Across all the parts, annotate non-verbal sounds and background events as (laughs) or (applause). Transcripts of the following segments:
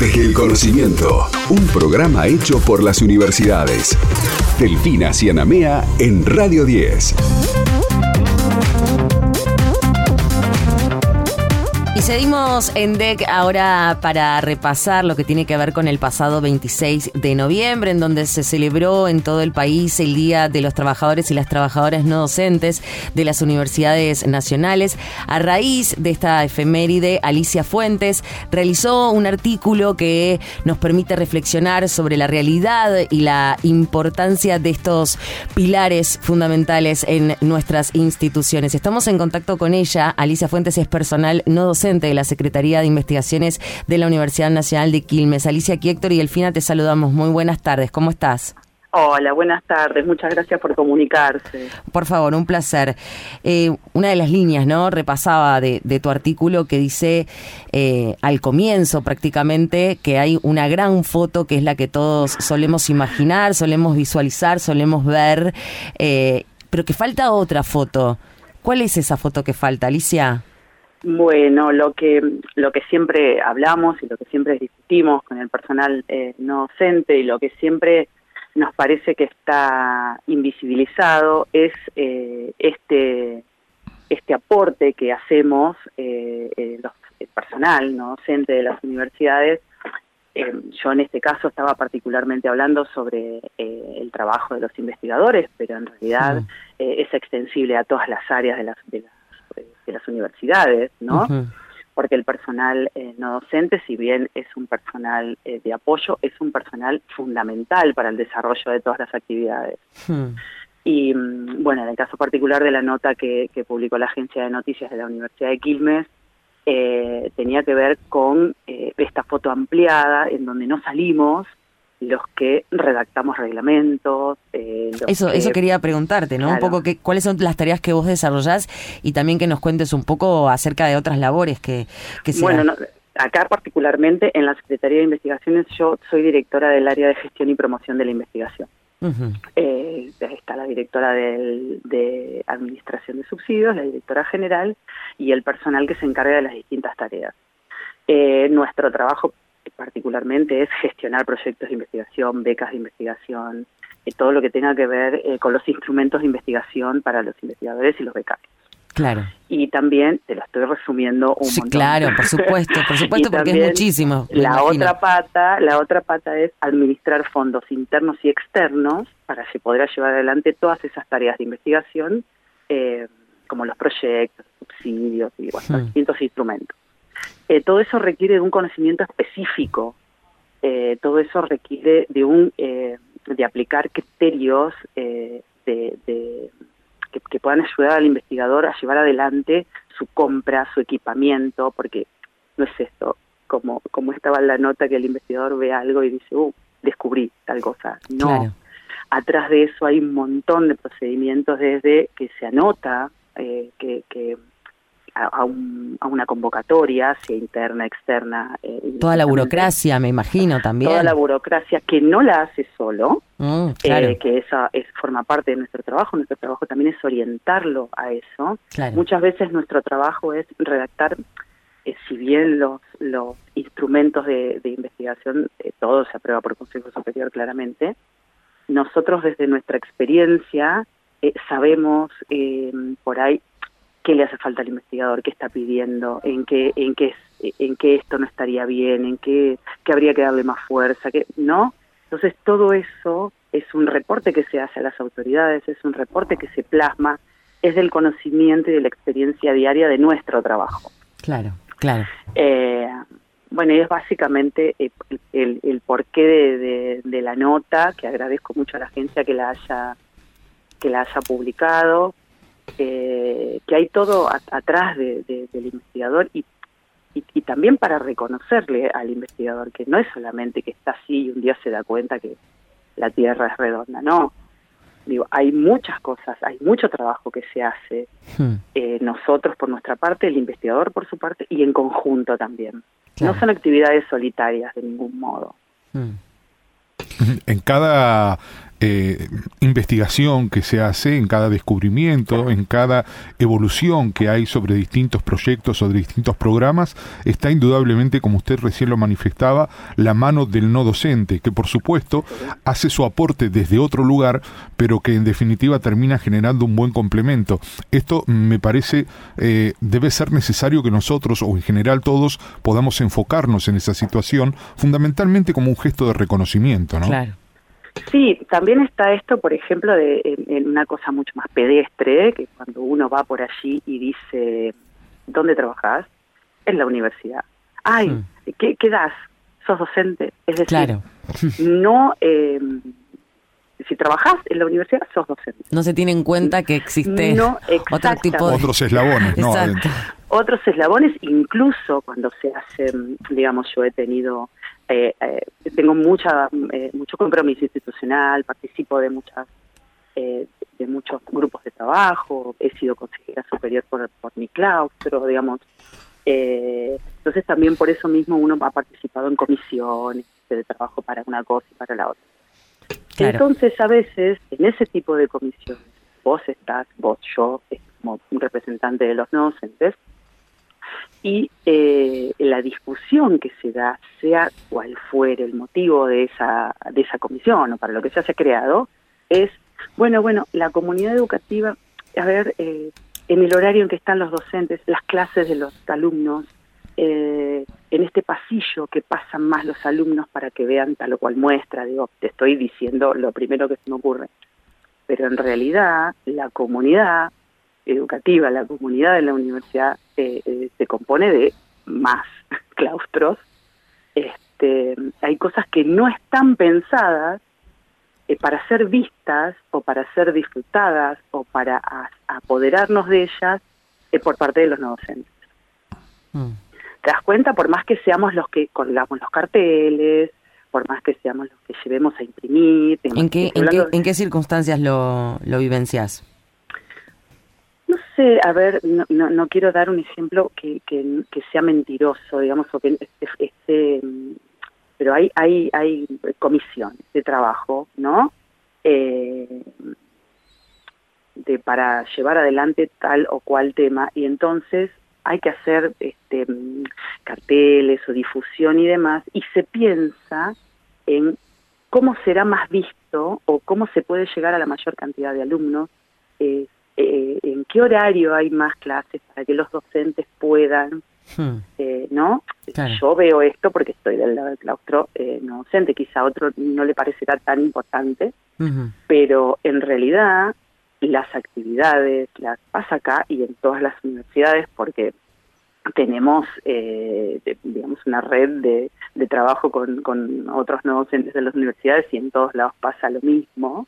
desde el conocimiento. Un programa hecho por las universidades. Delfina Cianamea en Radio 10. Seguimos en DEC ahora para repasar lo que tiene que ver con el pasado 26 de noviembre, en donde se celebró en todo el país el Día de los Trabajadores y las Trabajadoras No Docentes de las Universidades Nacionales. A raíz de esta efeméride, Alicia Fuentes realizó un artículo que nos permite reflexionar sobre la realidad y la importancia de estos pilares fundamentales en nuestras instituciones. Estamos en contacto con ella. Alicia Fuentes es personal no docente de la Secretaría de Investigaciones de la Universidad Nacional de Quilmes. Alicia Héctor y Elfina, te saludamos. Muy buenas tardes. ¿Cómo estás? Hola, buenas tardes. Muchas gracias por comunicarse. Por favor, un placer. Eh, una de las líneas, ¿no? Repasaba de, tu artículo que dice eh, al comienzo prácticamente que hay una gran foto que es la que todos solemos imaginar, solemos visualizar, solemos ver, eh, pero que falta otra foto. ¿Cuál es esa foto que falta, Alicia? Bueno, lo que lo que siempre hablamos y lo que siempre discutimos con el personal eh, no docente y lo que siempre nos parece que está invisibilizado es eh, este este aporte que hacemos eh, los, el personal no docente de las universidades. yo en este caso estaba particularmente hablando sobre el trabajo de los investigadores, pero en realidad es extensible a todas las áreas de las, de las de las universidades, ¿no? Porque el personal eh, no docente, si bien es un personal eh, de apoyo, es un personal fundamental para el desarrollo de todas las actividades. Y mm, bueno, en el caso particular de la nota que, publicó la agencia de noticias de la Universidad de Quilmes, eh, tenía que ver con esta foto ampliada en donde no salimos los que redactamos reglamentos. Eh, eso, eso quería preguntarte, ¿no? Un poco que, cuáles son las tareas que vos desarrollás y también que nos cuentes un poco acerca de otras labores que, que se Bueno, acá particularmente en la Secretaría de Investigaciones yo soy directora del área de gestión y promoción de la investigación. Eh, está la directora de Administración de Subsidios, la directora general y el personal que se encarga de las distintas tareas. Eh, nuestro trabajo particularmente es gestionar proyectos de investigación, becas de investigación, eh, todo lo que tenga que ver eh, con los instrumentos de investigación para los investigadores y los becarios. Claro. Y también, te lo estoy resumiendo un sí, montón. Claro, por (laughs) supuesto, por supuesto, porque es muchísimo. La otra pata, la otra pata es administrar fondos internos y externos para que podrá llevar adelante todas esas tareas de investigación, eh, como los proyectos, subsidios y bueno, hmm. distintos instrumentos. Eh, todo eso requiere de un conocimiento específico, eh, todo eso requiere de un eh, de aplicar criterios de, que, puedan ayudar al investigador a llevar adelante su compra, su equipamiento, porque no es esto, como, como estaba en la nota que el investigador ve algo y dice, uh, descubrí tal cosa. No. Atrás de eso hay un montón de procedimientos desde que se anota, que, que a, una convocatoria, sea interna, externa. Eh, toda la burocracia, me imagino también. Toda la burocracia que no la hace solo, mm, eh, que esa es, forma parte de nuestro trabajo. Nuestro trabajo también es orientarlo a eso. Muchas veces nuestro trabajo es redactar, eh, si bien los, los instrumentos de, investigación, todo se aprueba por Consejo Superior claramente, nosotros desde nuestra experiencia sabemos por ahí qué le hace falta al investigador, qué está pidiendo, en qué, en qué, en qué esto no estaría bien, en qué, qué habría que darle más fuerza, que no. Entonces todo eso es un reporte que se hace a las autoridades, es un reporte que se plasma, es del conocimiento y de la experiencia diaria de nuestro trabajo. Claro, claro. Eh, bueno, y es básicamente el, el, porqué de, de, la nota, que agradezco mucho a la agencia que la haya que la haya publicado, que hay todo atrás del investigador y, y, también para reconocerle al investigador que no es solamente que está así y un día se da cuenta que la Tierra es redonda, no. Digo, hay muchas cosas, hay mucho trabajo que se hace, hmm. eh, nosotros por nuestra parte, el investigador por su parte y en conjunto también. No son actividades solitarias de ningún modo. Hmm. En cada eh, investigación que se hace, en cada descubrimiento, en cada evolución que hay sobre distintos proyectos o distintos programas, está indudablemente, como usted recién lo manifestaba, la mano del no docente, que por supuesto hace su aporte desde otro lugar, pero que en definitiva termina generando un buen complemento. Esto me parece eh, debe ser necesario que nosotros, o en general todos, podamos enfocarnos en esa situación, fundamentalmente como un gesto de reconocimiento, ¿no? Claro. Sí, también está esto, por ejemplo, de en, una cosa mucho más pedestre, que cuando uno va por allí y dice, ¿dónde trabajas? En la universidad. Ay, hmm. ¿qué, ¿qué, das? ¿Sos docente? Es decir, claro. (laughs) no... Eh, si trabajas en la universidad, sos docente. No se tiene en cuenta que existe otro tipo de... Otros eslabones, ¿no? Otros eslabones, incluso cuando se hace, digamos, yo he tenido, eh, eh, tengo mucha, eh, mucho compromiso institucional, participo de muchas de muchos grupos de trabajo, he sido consejera superior por, por mi claustro, digamos. entonces también por eso mismo uno ha participado en comisiones de trabajo para una cosa y para la otra. Entonces, a veces, en ese tipo de comisiones, vos estás, vos, yo, como un representante de los no docentes, y eh, la discusión que se da, sea cual fuere el motivo de esa, de esa comisión o para lo que se haya creado, es, bueno, bueno, la comunidad educativa, a ver, eh, en el horario en que están los docentes, las clases de los alumnos, eh, en este pasillo que pasan más los alumnos para que vean tal o cual muestra, digo, te estoy diciendo lo primero que se me ocurre. Pero en realidad la comunidad educativa, la comunidad de la universidad eh, eh, se compone de más (laughs) claustros. Este, hay cosas que no están pensadas para ser vistas o para ser disfrutadas o para apoderarnos de ellas por parte de los no docentes. Mm te das cuenta, por más que seamos los que colgamos los carteles, por más que seamos los que llevemos a imprimir. ¿En qué, en, qué, ¿En qué circunstancias lo, lo vivencias? No sé, a ver, no, no, quiero dar un ejemplo que, que, sea mentiroso, digamos, o que esté, pero hay, hay, hay comisiones de trabajo, ¿no? Eh, de para llevar adelante tal o cual tema y entonces hay que hacer este, carteles o difusión y demás, y se piensa en cómo será más visto o cómo se puede llegar a la mayor cantidad de alumnos, eh, eh, en qué horario hay más clases para que los docentes puedan, hmm. eh, ¿no? Yo veo esto porque estoy del lado del claustro no docente, quizá a otro no le parecerá tan importante, pero en realidad las actividades las pasa acá y en todas las universidades porque tenemos eh, digamos una red de, de trabajo con, con, otros no docentes de las universidades y en todos lados pasa lo mismo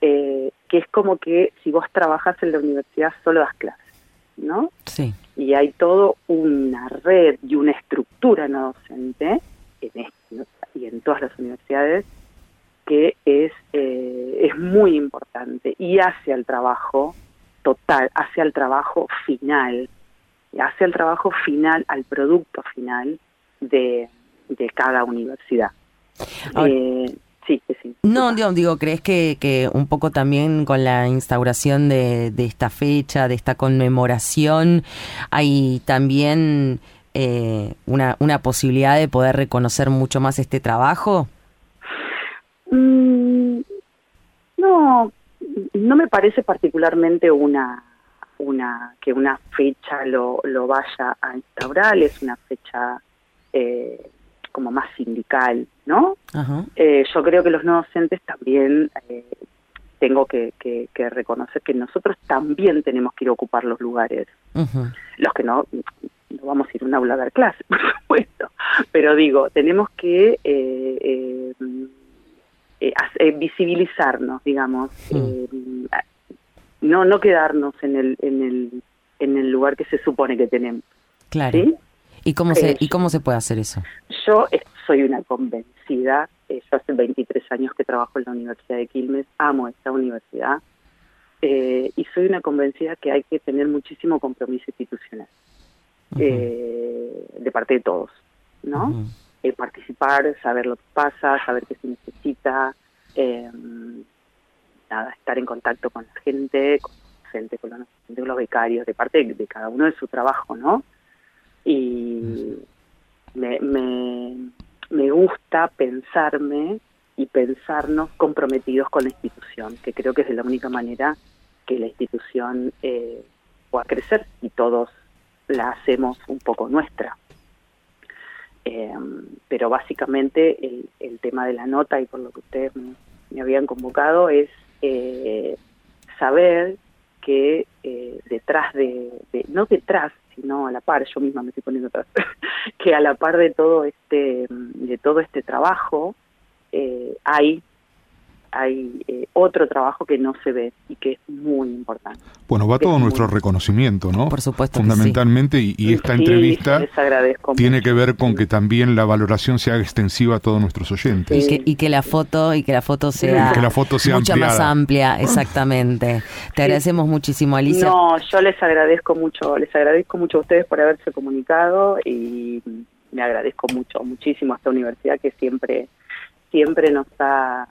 eh, que es como que si vos trabajas en la universidad solo das clases no sí y hay todo una red y una estructura no docente en este, y en todas las universidades que es, eh, es muy importante y hace al trabajo total, hace al trabajo final, hace al trabajo final, al producto final de, de cada universidad. eh, sí, sí. No, digo, digo ¿crees que, que un poco también con la instauración de, de esta fecha, de esta conmemoración, hay también eh, una, una posibilidad de poder reconocer mucho más este trabajo? Mm, no, no me parece particularmente una una que una fecha lo, lo vaya a instaurar, es una fecha eh, como más sindical, ¿no? Eh, yo creo que los no docentes también eh, tengo que, que, reconocer que nosotros también tenemos que ir a ocupar los lugares. Los que no, no vamos a ir a un aula a dar clase, (laughs) por supuesto, pero digo, tenemos que eh, eh, eh, visibilizarnos, digamos, mm. eh, no no quedarnos en el en el en el lugar que se supone que tenemos. Claro. ¿Y cómo se y cómo se puede hacer eso? Yo soy una convencida. yo hace 23 años que trabajo en la Universidad de Quilmes, amo esta universidad y soy una convencida que hay que tener muchísimo compromiso institucional de parte de todos, ¿no? participar, saber lo que pasa, saber qué se necesita, eh, nada, estar en contacto con la gente, con gente, con los, los becarios, de parte de, cada uno de su trabajo, ¿no? Y me, me, gusta pensarme y pensarnos comprometidos con la institución, que creo que es de la única manera que la institución eh, pueda crecer y todos la hacemos un poco nuestra. Eh, pero básicamente el, el, tema de la nota y por lo que ustedes me, habían convocado es eh, saber que eh, detrás de, de, no detrás, sino a la par, yo misma me estoy poniendo atrás, (laughs) que a la par de todo este, de todo este trabajo eh, hay hay eh, otro trabajo que no se ve y que es muy importante. Bueno, va todo nuestro reconocimiento, ¿no? Por supuesto. Fundamentalmente, y, esta entrevista tiene que ver con que también la valoración sea extensiva a todos nuestros oyentes. Y que, la foto y que la foto sea, que la foto sea mucho más amplia, exactamente. Te agradecemos muchísimo, Alicia. No, yo les agradezco mucho, les agradezco mucho a ustedes por haberse comunicado y me agradezco mucho, muchísimo a esta universidad que siempre, siempre nos ha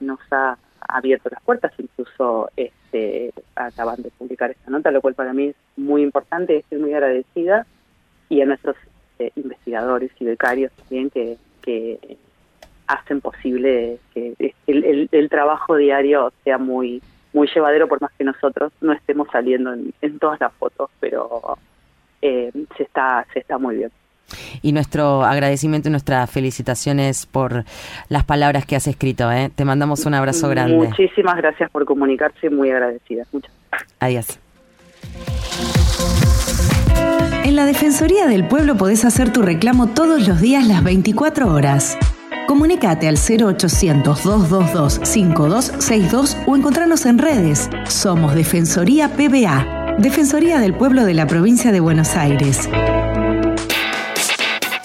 nos ha abierto las puertas, incluso este, acaban de publicar esta nota, lo cual para mí es muy importante, estoy muy agradecida, y a nuestros eh, investigadores y becarios también que, hacen posible que el, trabajo diario sea muy muy llevadero por más que nosotros no estemos saliendo en, todas las fotos, pero eh, se está se está muy bien y nuestro agradecimiento y nuestras felicitaciones por las palabras que has escrito. ¿eh? Te mandamos un abrazo grande. Muchísimas gracias por comunicarse, muy agradecida. Muchas Adiós. En la Defensoría del Pueblo podés hacer tu reclamo todos los días las 24 horas. Comunicate al 0800-222-5262 o encontrarnos en redes. Somos Defensoría PBA, Defensoría del Pueblo de la Provincia de Buenos Aires.